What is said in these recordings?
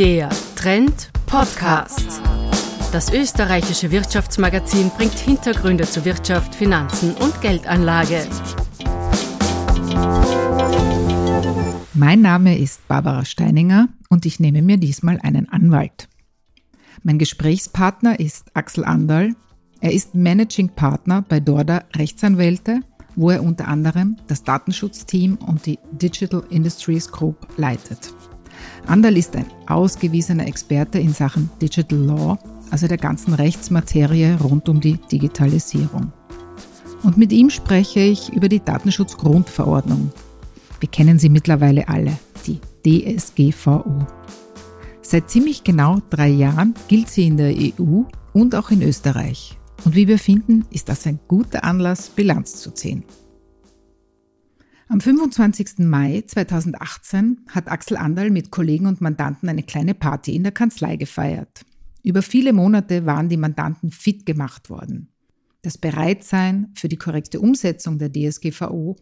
Der Trend Podcast. Das österreichische Wirtschaftsmagazin bringt Hintergründe zu Wirtschaft, Finanzen und Geldanlage. Mein Name ist Barbara Steininger und ich nehme mir diesmal einen Anwalt. Mein Gesprächspartner ist Axel Andal. Er ist Managing Partner bei Dorda Rechtsanwälte, wo er unter anderem das Datenschutzteam und die Digital Industries Group leitet. Andal ist ein ausgewiesener Experte in Sachen Digital Law, also der ganzen Rechtsmaterie rund um die Digitalisierung. Und mit ihm spreche ich über die Datenschutzgrundverordnung. Wir kennen sie mittlerweile alle, die DSGVO. Seit ziemlich genau drei Jahren gilt sie in der EU und auch in Österreich. Und wie wir finden, ist das ein guter Anlass, Bilanz zu ziehen. Am 25. Mai 2018 hat Axel Andal mit Kollegen und Mandanten eine kleine Party in der Kanzlei gefeiert. Über viele Monate waren die Mandanten fit gemacht worden. Das Bereitsein für die korrekte Umsetzung der DSGVO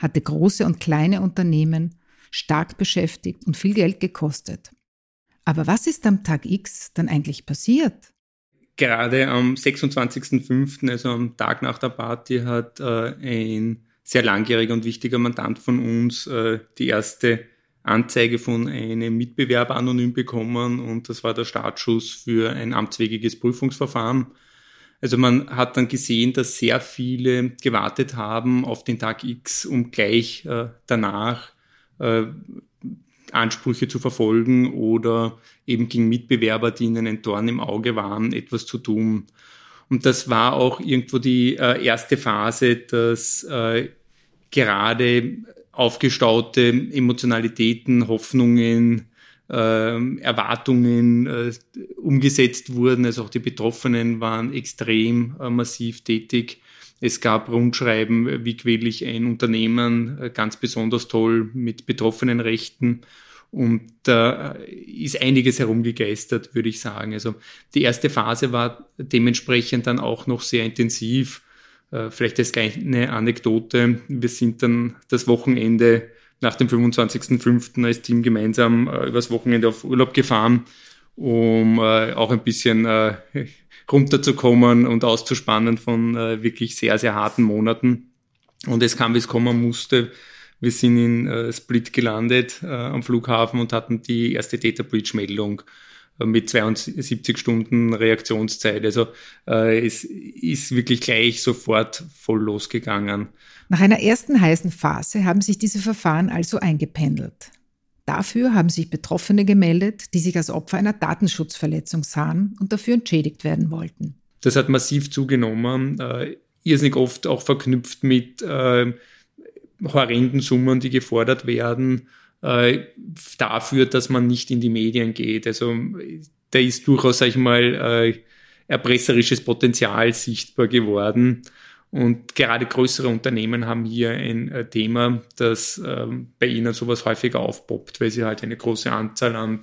hatte große und kleine Unternehmen stark beschäftigt und viel Geld gekostet. Aber was ist am Tag X dann eigentlich passiert? Gerade am 26.05., also am Tag nach der Party, hat äh, ein sehr langjähriger und wichtiger Mandant von uns äh, die erste Anzeige von einem Mitbewerber anonym bekommen und das war der Startschuss für ein amtswegiges Prüfungsverfahren. Also man hat dann gesehen, dass sehr viele gewartet haben auf den Tag X, um gleich äh, danach äh, Ansprüche zu verfolgen oder eben gegen Mitbewerber, die ihnen ein Dorn im Auge waren, etwas zu tun. Und das war auch irgendwo die äh, erste Phase, dass äh, gerade aufgestaute Emotionalitäten, Hoffnungen, äh, Erwartungen äh, umgesetzt wurden. Also auch die Betroffenen waren extrem äh, massiv tätig. Es gab Rundschreiben, wie quäle ich ein Unternehmen, äh, ganz besonders toll mit betroffenen Rechten. Und da ist einiges herumgegeistert, würde ich sagen. Also die erste Phase war dementsprechend dann auch noch sehr intensiv. Äh, vielleicht als kleine Anekdote. Wir sind dann das Wochenende nach dem 25.05. als Team gemeinsam äh, übers Wochenende auf Urlaub gefahren, um äh, auch ein bisschen äh, runterzukommen und auszuspannen von äh, wirklich sehr, sehr harten Monaten. Und es kam, wie es kommen musste. Wir sind in äh, Split gelandet am Flughafen und hatten die erste Data Breach Meldung äh, mit 72 Stunden Reaktionszeit. Also äh, es ist wirklich gleich sofort voll losgegangen. Nach einer ersten heißen Phase haben sich diese Verfahren also eingependelt. Dafür haben sich Betroffene gemeldet, die sich als Opfer einer Datenschutzverletzung sahen und dafür entschädigt werden wollten. Das hat massiv zugenommen, äh, irrsinnig oft auch verknüpft mit äh, horrenden Summen, die gefordert werden äh, dafür, dass man nicht in die Medien geht. Also da ist durchaus, sag ich mal, äh, erpresserisches Potenzial sichtbar geworden. Und gerade größere Unternehmen haben hier ein äh, Thema, das ähm, bei ihnen sowas häufiger aufpoppt, weil sie halt eine große Anzahl an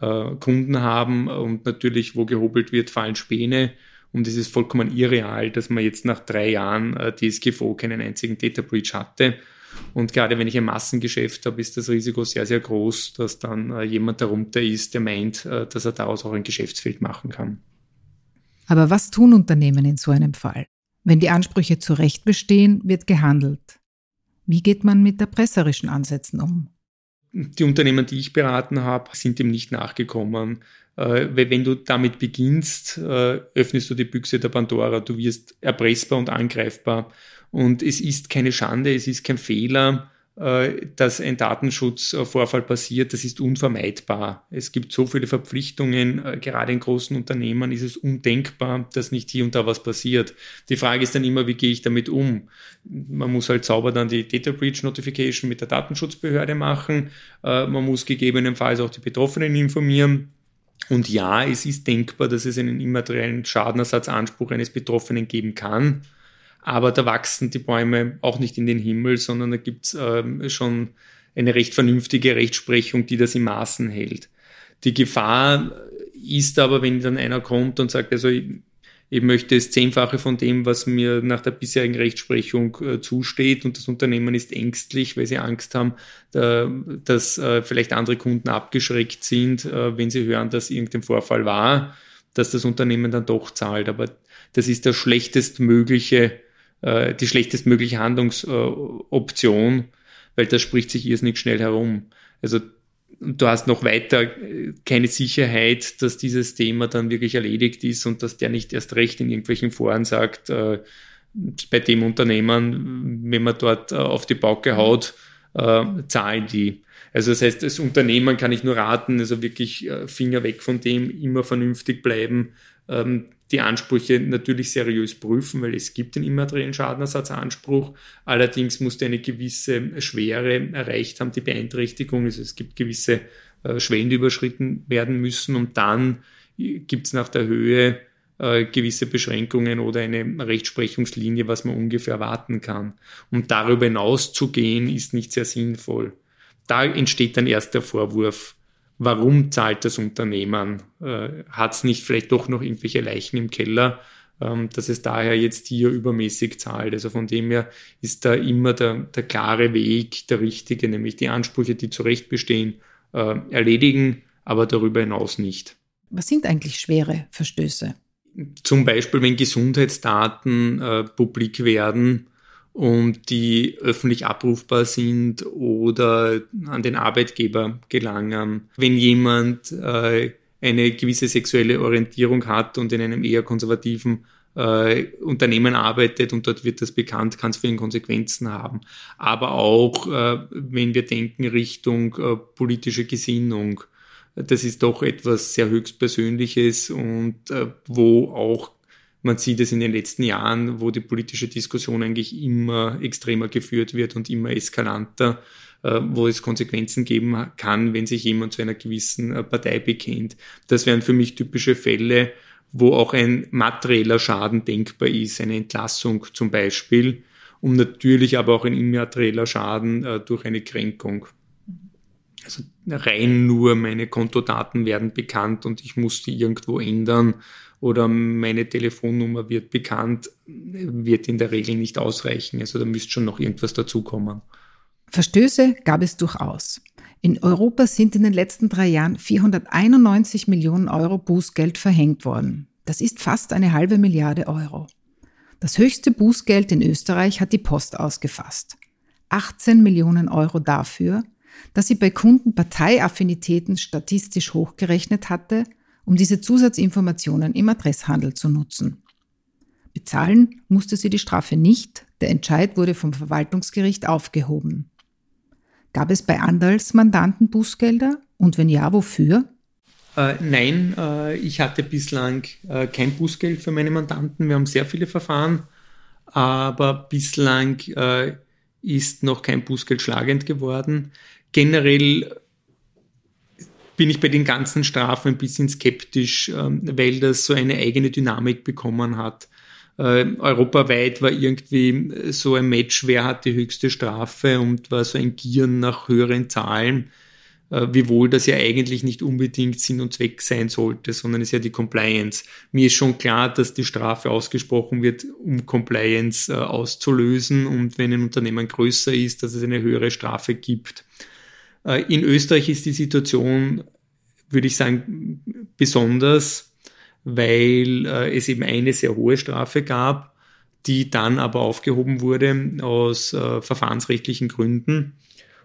äh, Kunden haben und natürlich, wo gehobelt wird, fallen Späne. Und es ist vollkommen irreal, dass man jetzt nach drei Jahren äh, DSGVO keinen einzigen Data Breach hatte. Und gerade wenn ich ein Massengeschäft habe, ist das Risiko sehr, sehr groß, dass dann äh, jemand darunter ist, der meint, äh, dass er daraus auch ein Geschäftsfeld machen kann. Aber was tun Unternehmen in so einem Fall? Wenn die Ansprüche zu Recht bestehen, wird gehandelt. Wie geht man mit erpresserischen Ansätzen um? Die Unternehmen, die ich beraten habe, sind dem nicht nachgekommen. Äh, wenn du damit beginnst, äh, öffnest du die Büchse der Pandora. Du wirst erpressbar und angreifbar. Und es ist keine Schande, es ist kein Fehler, dass ein Datenschutzvorfall passiert, das ist unvermeidbar. Es gibt so viele Verpflichtungen, äh, gerade in großen Unternehmen ist es undenkbar, dass nicht hier und da was passiert. Die Frage ist dann immer, wie gehe ich damit um? Man muss halt sauber dann die Data Breach Notification mit der Datenschutzbehörde machen. Äh, man muss gegebenenfalls auch die Betroffenen informieren. Und ja, es ist denkbar, dass es einen immateriellen Schadenersatzanspruch eines Betroffenen geben kann aber da wachsen die Bäume auch nicht in den Himmel, sondern da gibt's ähm, schon eine recht vernünftige Rechtsprechung, die das in Maßen hält. Die Gefahr ist aber, wenn dann einer kommt und sagt, also ich möchte das Zehnfache von dem, was mir nach der bisherigen Rechtsprechung äh, zusteht und das Unternehmen ist ängstlich, weil sie Angst haben, da, dass äh, vielleicht andere Kunden abgeschreckt sind, äh, wenn sie hören, dass irgendein Vorfall war, dass das Unternehmen dann doch zahlt. Aber das ist der schlechtestmögliche, äh, die schlechtestmögliche Handlungsoption, weil das spricht sich irrsinnig schnell herum. Also du hast noch weiter äh, keine Sicherheit, dass dieses Thema dann wirklich erledigt ist und dass der nicht erst recht in irgendwelchen Foren sagt, äh, bei dem Unternehmen, wenn man dort äh, auf die Bauke haut, äh, zahlen die. Also das heißt, als Unternehmen kann ich nur raten, also wirklich äh, Finger weg von dem, immer vernünftig bleiben, ähm, die Ansprüche natürlich seriös prüfen, weil es gibt den immateriellen Schadenersatzanspruch. Allerdings muss eine gewisse Schwere erreicht haben, die Beeinträchtigung. Also es gibt gewisse äh, Schwellen, die überschritten werden müssen und dann gibt es nach der Höhe äh, gewisse Beschränkungen oder eine Rechtsprechungslinie, was man ungefähr erwarten kann. Um darüber hinaus zu gehen, ist nicht sehr sinnvoll. Da entsteht dann erst der Vorwurf, warum zahlt das Unternehmen? Äh, Hat es nicht vielleicht doch noch irgendwelche Leichen im Keller, ähm, dass es daher jetzt hier übermäßig zahlt? Also von dem her ist da immer der, der klare Weg der richtige, nämlich die Ansprüche, die zu Recht bestehen, äh, erledigen, aber darüber hinaus nicht. Was sind eigentlich schwere Verstöße? Zum Beispiel, wenn Gesundheitsdaten äh, publik werden, und die öffentlich abrufbar sind oder an den Arbeitgeber gelangen. Wenn jemand äh, eine gewisse sexuelle Orientierung hat und in einem eher konservativen äh, Unternehmen arbeitet und dort wird das bekannt, kann es für ihn Konsequenzen haben. Aber auch, äh, wenn wir denken Richtung äh, politische Gesinnung, das ist doch etwas sehr höchstpersönliches und äh, wo auch man sieht es in den letzten Jahren, wo die politische Diskussion eigentlich immer extremer geführt wird und immer eskalanter, äh, wo es Konsequenzen geben kann, wenn sich jemand zu einer gewissen äh, Partei bekennt. Das wären für mich typische Fälle, wo auch ein materieller Schaden denkbar ist, eine Entlassung zum Beispiel, und natürlich aber auch ein immaterieller Schaden äh, durch eine Kränkung. Also rein nur meine Kontodaten werden bekannt und ich muss die irgendwo ändern oder meine Telefonnummer wird bekannt, wird in der Regel nicht ausreichen. Also da müsste schon noch irgendwas dazukommen. Verstöße gab es durchaus. In Europa sind in den letzten drei Jahren 491 Millionen Euro Bußgeld verhängt worden. Das ist fast eine halbe Milliarde Euro. Das höchste Bußgeld in Österreich hat die Post ausgefasst. 18 Millionen Euro dafür, dass sie bei Kunden Parteiaffinitäten statistisch hochgerechnet hatte um diese Zusatzinformationen im Adresshandel zu nutzen. Bezahlen musste sie die Strafe nicht, der Entscheid wurde vom Verwaltungsgericht aufgehoben. Gab es bei Andals Mandanten Bußgelder und wenn ja, wofür? Äh, nein, äh, ich hatte bislang äh, kein Bußgeld für meine Mandanten. Wir haben sehr viele Verfahren, aber bislang äh, ist noch kein Bußgeld schlagend geworden. Generell bin ich bei den ganzen Strafen ein bisschen skeptisch, ähm, weil das so eine eigene Dynamik bekommen hat. Äh, europaweit war irgendwie so ein Match, wer hat die höchste Strafe und war so ein Gieren nach höheren Zahlen, äh, wiewohl das ja eigentlich nicht unbedingt Sinn und Zweck sein sollte, sondern es ist ja die Compliance. Mir ist schon klar, dass die Strafe ausgesprochen wird, um Compliance äh, auszulösen und wenn ein Unternehmen größer ist, dass es eine höhere Strafe gibt. Äh, in Österreich ist die Situation, würde ich sagen, besonders, weil äh, es eben eine sehr hohe Strafe gab, die dann aber aufgehoben wurde aus äh, verfahrensrechtlichen Gründen.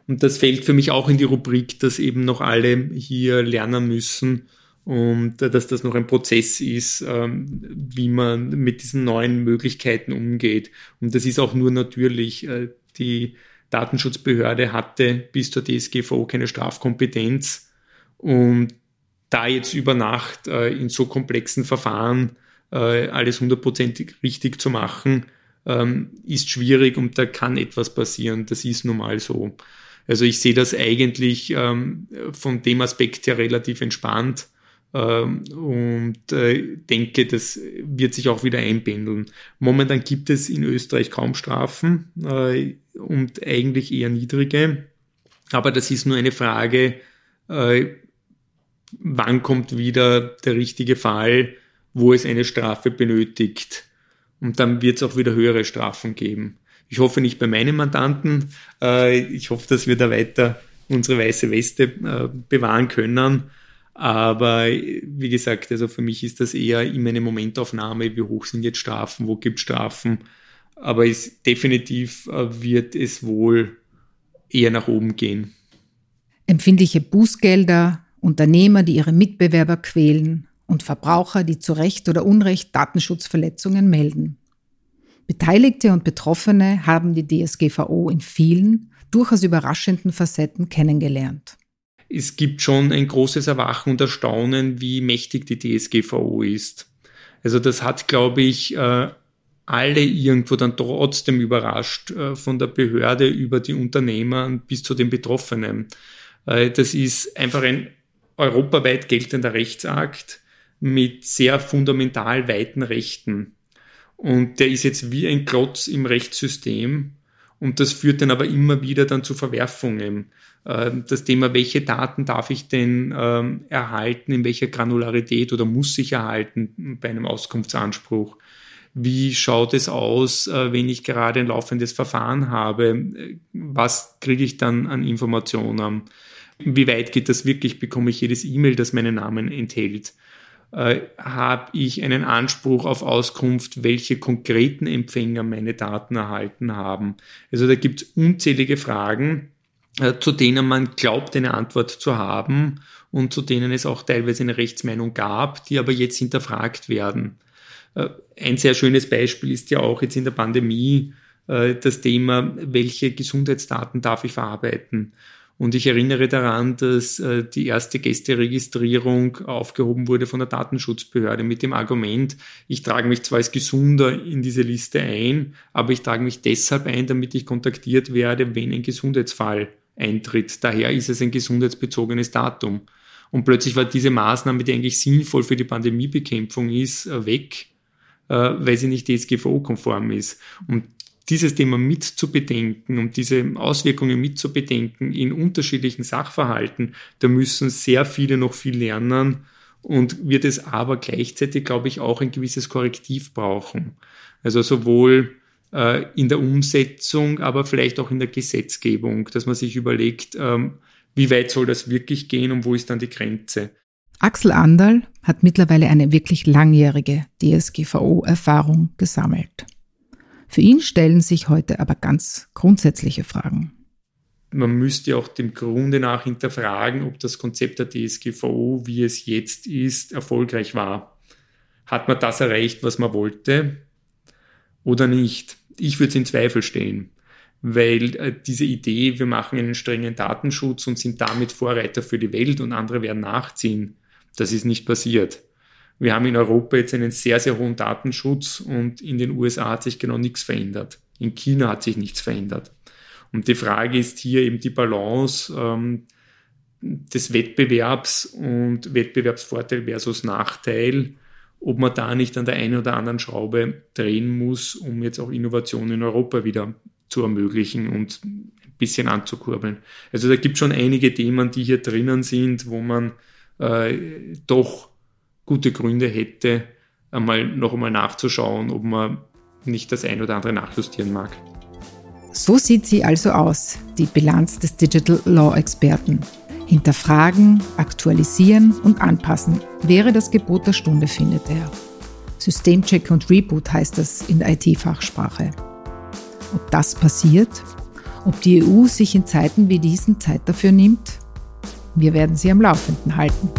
Und das fällt für mich auch in die Rubrik, dass eben noch alle hier lernen müssen und dass das noch ein Prozess ist, ähm, wie man mit diesen neuen Möglichkeiten umgeht. Und das ist auch nur natürlich. Die Datenschutzbehörde hatte bis zur DSGVO keine Strafkompetenz. Und da jetzt über Nacht äh, in so komplexen Verfahren äh, alles hundertprozentig richtig zu machen, ähm, ist schwierig und da kann etwas passieren. Das ist nun mal so. Also ich sehe das eigentlich ähm, von dem Aspekt her relativ entspannt und äh, denke, das wird sich auch wieder einpendeln. Momentan gibt es in Österreich kaum Strafen äh, und eigentlich eher niedrige, aber das ist nur eine Frage, äh, wann kommt wieder der richtige Fall wo es eine Strafe benötigt. Und dann wird es auch wieder höhere Strafen geben. Ich hoffe nicht bei meinen Mandanten. Ich hoffe, dass wir da weiter unsere weiße Weste bewahren können. Aber wie gesagt, also für mich ist das eher immer eine Momentaufnahme. Wie hoch sind jetzt Strafen? Wo gibt es Strafen? Aber es, definitiv äh, wird es wohl eher nach oben gehen. Empfindliche Bußgelder, Unternehmer, die ihre Mitbewerber quälen und Verbraucher, die zu Recht oder Unrecht Datenschutzverletzungen melden. Beteiligte und Betroffene haben die DSGVO in vielen, durchaus überraschenden Facetten kennengelernt. Es gibt schon ein großes Erwachen und Erstaunen, wie mächtig die DSGVO ist. Also das hat, glaube ich, äh, alle irgendwo dann trotzdem überrascht, äh, von der Behörde über die Unternehmer bis zu den Betroffenen. Äh, das ist einfach ein europaweit geltender Rechtsakt mit sehr fundamental weiten Rechten. Und der ist jetzt wie ein Klotz im Rechtssystem. Und das führt dann aber immer wieder dann zu Verwerfungen. Ähm, das Thema, welche Daten darf ich denn ähm, erhalten, in welcher Granularität oder muss ich erhalten bei einem Auskunftsanspruch? Wie schaut es aus, äh, wenn ich gerade ein laufendes Verfahren habe? Was kriege ich dann an Informationen? Wie weit geht das wirklich? Bekomme ich jedes E-Mail, das meinen Namen enthält? Äh, habe ich einen Anspruch auf Auskunft, welche konkreten Empfänger meine Daten erhalten haben. Also da gibt es unzählige Fragen, äh, zu denen man glaubt, eine Antwort zu haben und zu denen es auch teilweise eine Rechtsmeinung gab, die aber jetzt hinterfragt werden. Äh, ein sehr schönes Beispiel ist ja auch jetzt in der Pandemie äh, das Thema, welche Gesundheitsdaten darf ich verarbeiten. Und ich erinnere daran, dass äh, die erste Gästeregistrierung aufgehoben wurde von der Datenschutzbehörde mit dem Argument, ich trage mich zwar als Gesunder in diese Liste ein, aber ich trage mich deshalb ein, damit ich kontaktiert werde, wenn ein Gesundheitsfall eintritt. Daher ist es ein gesundheitsbezogenes Datum. Und plötzlich war diese Maßnahme, die eigentlich sinnvoll für die Pandemiebekämpfung ist, äh, weg, äh, weil sie nicht DSGVO-konform ist. Und dieses Thema mitzubedenken und diese Auswirkungen mitzubedenken in unterschiedlichen Sachverhalten, da müssen sehr viele noch viel lernen und wird es aber gleichzeitig, glaube ich, auch ein gewisses Korrektiv brauchen. Also sowohl äh, in der Umsetzung, aber vielleicht auch in der Gesetzgebung, dass man sich überlegt, ähm, wie weit soll das wirklich gehen und wo ist dann die Grenze. Axel Anderl hat mittlerweile eine wirklich langjährige DSGVO-Erfahrung gesammelt. Für ihn stellen sich heute aber ganz grundsätzliche Fragen. Man müsste auch dem Grunde nach hinterfragen, ob das Konzept der DSGVO, wie es jetzt ist, erfolgreich war. Hat man das erreicht, was man wollte oder nicht? Ich würde es in Zweifel stellen, weil äh, diese Idee, wir machen einen strengen Datenschutz und sind damit Vorreiter für die Welt und andere werden nachziehen, das ist nicht passiert. Wir haben in Europa jetzt einen sehr, sehr hohen Datenschutz und in den USA hat sich genau nichts verändert. In China hat sich nichts verändert. Und die Frage ist hier eben die Balance ähm, des Wettbewerbs und Wettbewerbsvorteil versus Nachteil, ob man da nicht an der einen oder anderen Schraube drehen muss, um jetzt auch Innovation in Europa wieder zu ermöglichen und ein bisschen anzukurbeln. Also da gibt es schon einige Themen, die hier drinnen sind, wo man äh, doch gute Gründe hätte, einmal noch einmal nachzuschauen, ob man nicht das ein oder andere nachjustieren mag. So sieht sie also aus, die Bilanz des Digital Law Experten. Hinterfragen, aktualisieren und anpassen wäre das Gebot der Stunde, findet er. Systemcheck und Reboot heißt das in der IT-Fachsprache. Ob das passiert, ob die EU sich in Zeiten wie diesen Zeit dafür nimmt, wir werden sie am Laufenden halten.